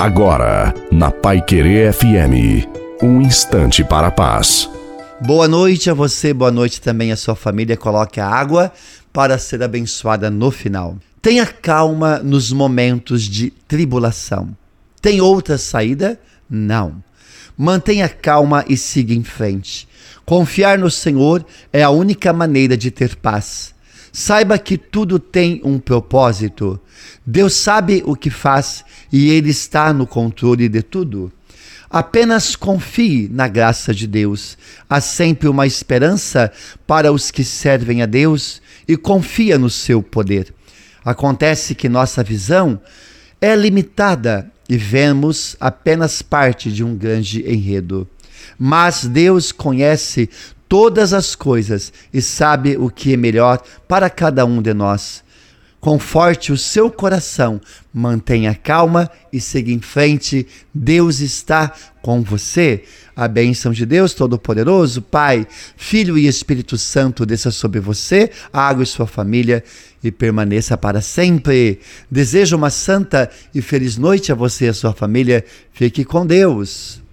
Agora, na Pai Querer FM, um instante para a paz. Boa noite a você, boa noite também à sua família. Coloque a água para ser abençoada no final. Tenha calma nos momentos de tribulação. Tem outra saída? Não. Mantenha calma e siga em frente. Confiar no Senhor é a única maneira de ter paz. Saiba que tudo tem um propósito. Deus sabe o que faz e Ele está no controle de tudo. Apenas confie na graça de Deus. Há sempre uma esperança para os que servem a Deus e confia no seu poder. Acontece que nossa visão é limitada e vemos apenas parte de um grande enredo. Mas Deus conhece todas as coisas e sabe o que é melhor para cada um de nós. Conforte o seu coração, mantenha calma e siga em frente. Deus está com você. A bênção de Deus Todo-Poderoso, Pai, Filho e Espírito Santo, desça sobre você, água e sua família e permaneça para sempre. Desejo uma santa e feliz noite a você e a sua família. Fique com Deus.